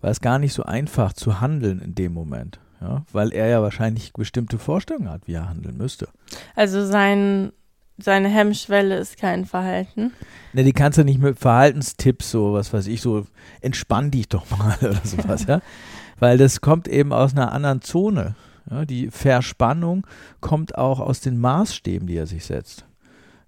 weil es gar nicht so einfach zu handeln in dem Moment. Ja, weil er ja wahrscheinlich bestimmte Vorstellungen hat, wie er handeln müsste. Also sein seine Hemmschwelle ist kein Verhalten. Ne, die kannst du nicht mit Verhaltenstipps, so was weiß ich, so entspann dich doch [LAUGHS] mal oder sowas, ja. Weil das kommt eben aus einer anderen Zone. Ja? Die Verspannung kommt auch aus den Maßstäben, die er sich setzt.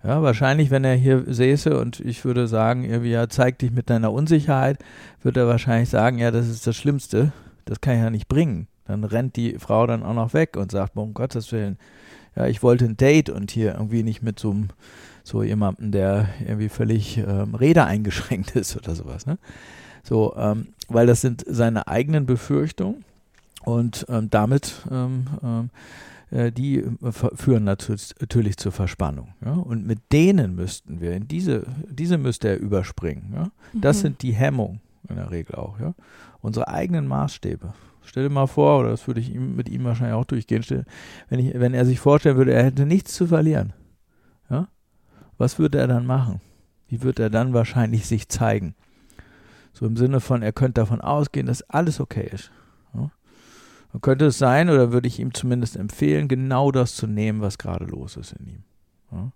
Ja, wahrscheinlich, wenn er hier säße und ich würde sagen, irgendwie, ja, zeig dich mit deiner Unsicherheit, würde er wahrscheinlich sagen, ja, das ist das Schlimmste, das kann ich ja nicht bringen. Dann rennt die Frau dann auch noch weg und sagt, um Gottes Willen, ja, ich wollte ein Date und hier irgendwie nicht mit so, so jemandem, der irgendwie völlig ähm, Räder eingeschränkt [LAUGHS] ist oder sowas. Ne? So, ähm, weil das sind seine eigenen Befürchtungen und ähm, damit ähm, ähm äh, die äh, führen natürlich, natürlich zur Verspannung. Ja? Und mit denen müssten wir, in diese, diese müsste er überspringen. Ja? Das mhm. sind die Hemmungen. in der Regel auch, ja. Unsere eigenen Maßstäbe. Stell dir mal vor, oder das würde ich ihm, mit ihm wahrscheinlich auch durchgehen, stell, wenn, ich, wenn er sich vorstellen würde, er hätte nichts zu verlieren, ja, was würde er dann machen? Wie würde er dann wahrscheinlich sich zeigen? So im Sinne von, er könnte davon ausgehen, dass alles okay ist. Ja? Dann könnte es sein, oder würde ich ihm zumindest empfehlen, genau das zu nehmen, was gerade los ist in ihm. Ja?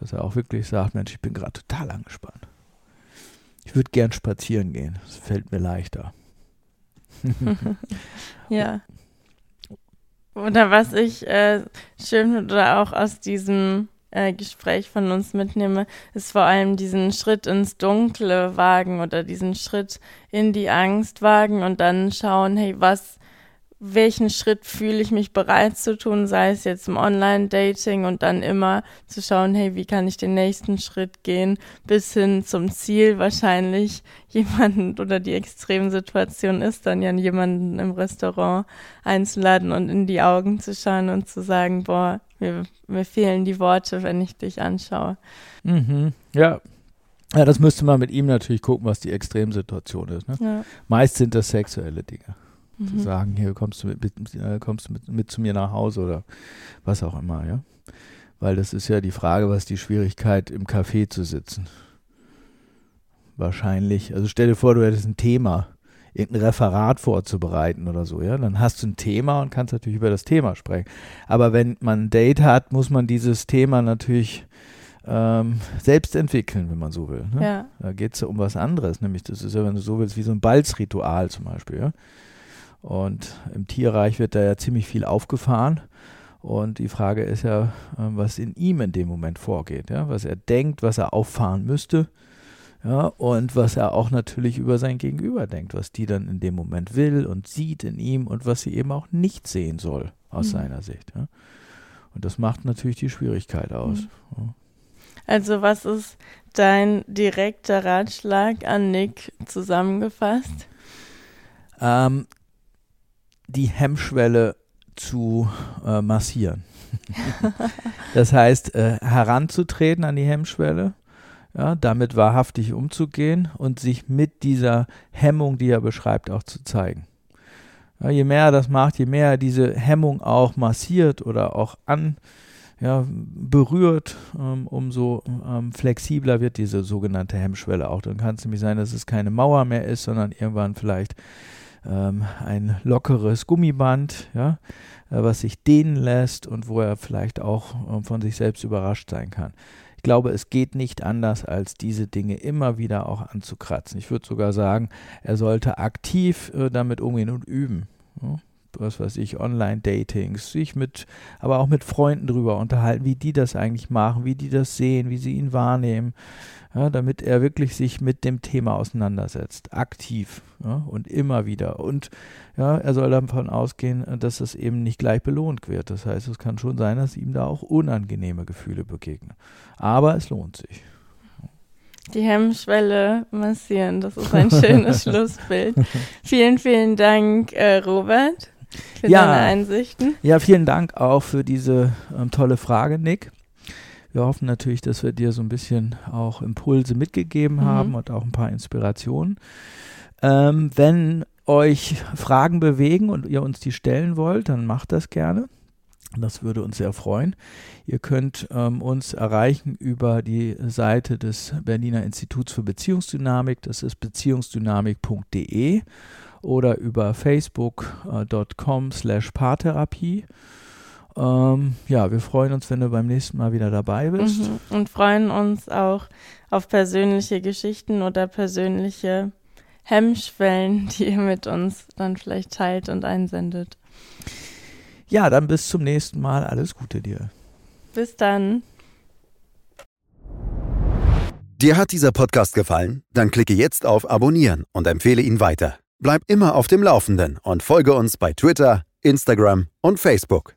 Dass er auch wirklich sagt, Mensch, ich bin gerade total angespannt. Ich würde gern spazieren gehen. Das fällt mir leichter. [LAUGHS] ja. Oder was ich äh, schön oder auch aus diesem äh, Gespräch von uns mitnehme, ist vor allem diesen Schritt ins Dunkle wagen oder diesen Schritt in die Angst wagen und dann schauen, hey, was welchen Schritt fühle ich mich bereit zu tun, sei es jetzt im Online-Dating und dann immer zu schauen, hey, wie kann ich den nächsten Schritt gehen, bis hin zum Ziel wahrscheinlich [LAUGHS] jemanden oder die Extremsituation ist, dann ja jemanden im Restaurant einzuladen und in die Augen zu schauen und zu sagen, boah, mir, mir fehlen die Worte, wenn ich dich anschaue. Mhm. Ja, ja, das müsste man mit ihm natürlich gucken, was die Extremsituation ist. Ne? Ja. Meist sind das sexuelle Dinge mhm. zu sagen, hier kommst du mit, mit, äh, kommst mit, mit zu mir nach Hause oder was auch immer, ja. Weil das ist ja die Frage, was die Schwierigkeit im Café zu sitzen. Wahrscheinlich, also stell dir vor, du hättest ein Thema, irgendein Referat vorzubereiten oder so, ja, dann hast du ein Thema und kannst natürlich über das Thema sprechen. Aber wenn man ein Date hat, muss man dieses Thema natürlich ähm, selbst entwickeln, wenn man so will. Ne? Ja. Da geht es ja um was anderes, nämlich das ist ja, wenn du so willst, wie so ein Balzritual zum Beispiel, ja. Und im Tierreich wird da ja ziemlich viel aufgefahren. Und die Frage ist ja, ähm, was in ihm in dem Moment vorgeht, ja? was er denkt, was er auffahren müsste. Ja, und was er auch natürlich über sein Gegenüber denkt, was die dann in dem Moment will und sieht in ihm und was sie eben auch nicht sehen soll aus mhm. seiner Sicht. Ja. Und das macht natürlich die Schwierigkeit aus. Mhm. Also was ist dein direkter Ratschlag an Nick zusammengefasst? Ähm, die Hemmschwelle zu äh, massieren. [LAUGHS] das heißt, äh, heranzutreten an die Hemmschwelle, ja, damit wahrhaftig umzugehen und sich mit dieser Hemmung, die er beschreibt, auch zu zeigen. Ja, je mehr er das macht, je mehr er diese Hemmung auch massiert oder auch an ja, berührt, ähm, umso ähm, flexibler wird diese sogenannte Hemmschwelle auch. Dann kann es nämlich sein, dass es keine Mauer mehr ist, sondern irgendwann vielleicht ähm, ein lockeres Gummiband, ja, äh, was sich dehnen lässt und wo er vielleicht auch äh, von sich selbst überrascht sein kann. Ich glaube, es geht nicht anders, als diese Dinge immer wieder auch anzukratzen. Ich würde sogar sagen, er sollte aktiv äh, damit umgehen und üben. Ja was weiß ich, Online-Datings, sich mit, aber auch mit Freunden drüber unterhalten, wie die das eigentlich machen, wie die das sehen, wie sie ihn wahrnehmen, ja, damit er wirklich sich mit dem Thema auseinandersetzt, aktiv ja, und immer wieder. Und ja, er soll davon ausgehen, dass es eben nicht gleich belohnt wird. Das heißt, es kann schon sein, dass ihm da auch unangenehme Gefühle begegnen. Aber es lohnt sich. Die Hemmschwelle massieren, das ist ein schönes [LAUGHS] Schlussbild. Vielen, vielen Dank, äh, Robert für ja, deine Einsichten. Ja, vielen Dank auch für diese ähm, tolle Frage, Nick. Wir hoffen natürlich, dass wir dir so ein bisschen auch Impulse mitgegeben mhm. haben und auch ein paar Inspirationen. Ähm, wenn euch Fragen bewegen und ihr uns die stellen wollt, dann macht das gerne. Das würde uns sehr freuen. Ihr könnt ähm, uns erreichen über die Seite des Berliner Instituts für Beziehungsdynamik. Das ist beziehungsdynamik.de oder über facebook.com äh, slash Paartherapie. Ähm, ja, wir freuen uns, wenn du beim nächsten Mal wieder dabei bist. Mhm. Und freuen uns auch auf persönliche Geschichten oder persönliche Hemmschwellen, [LAUGHS] die ihr mit uns dann vielleicht teilt und einsendet. Ja, dann bis zum nächsten Mal. Alles Gute dir. Bis dann. Dir hat dieser Podcast gefallen? Dann klicke jetzt auf Abonnieren und empfehle ihn weiter. Bleib immer auf dem Laufenden und folge uns bei Twitter, Instagram und Facebook.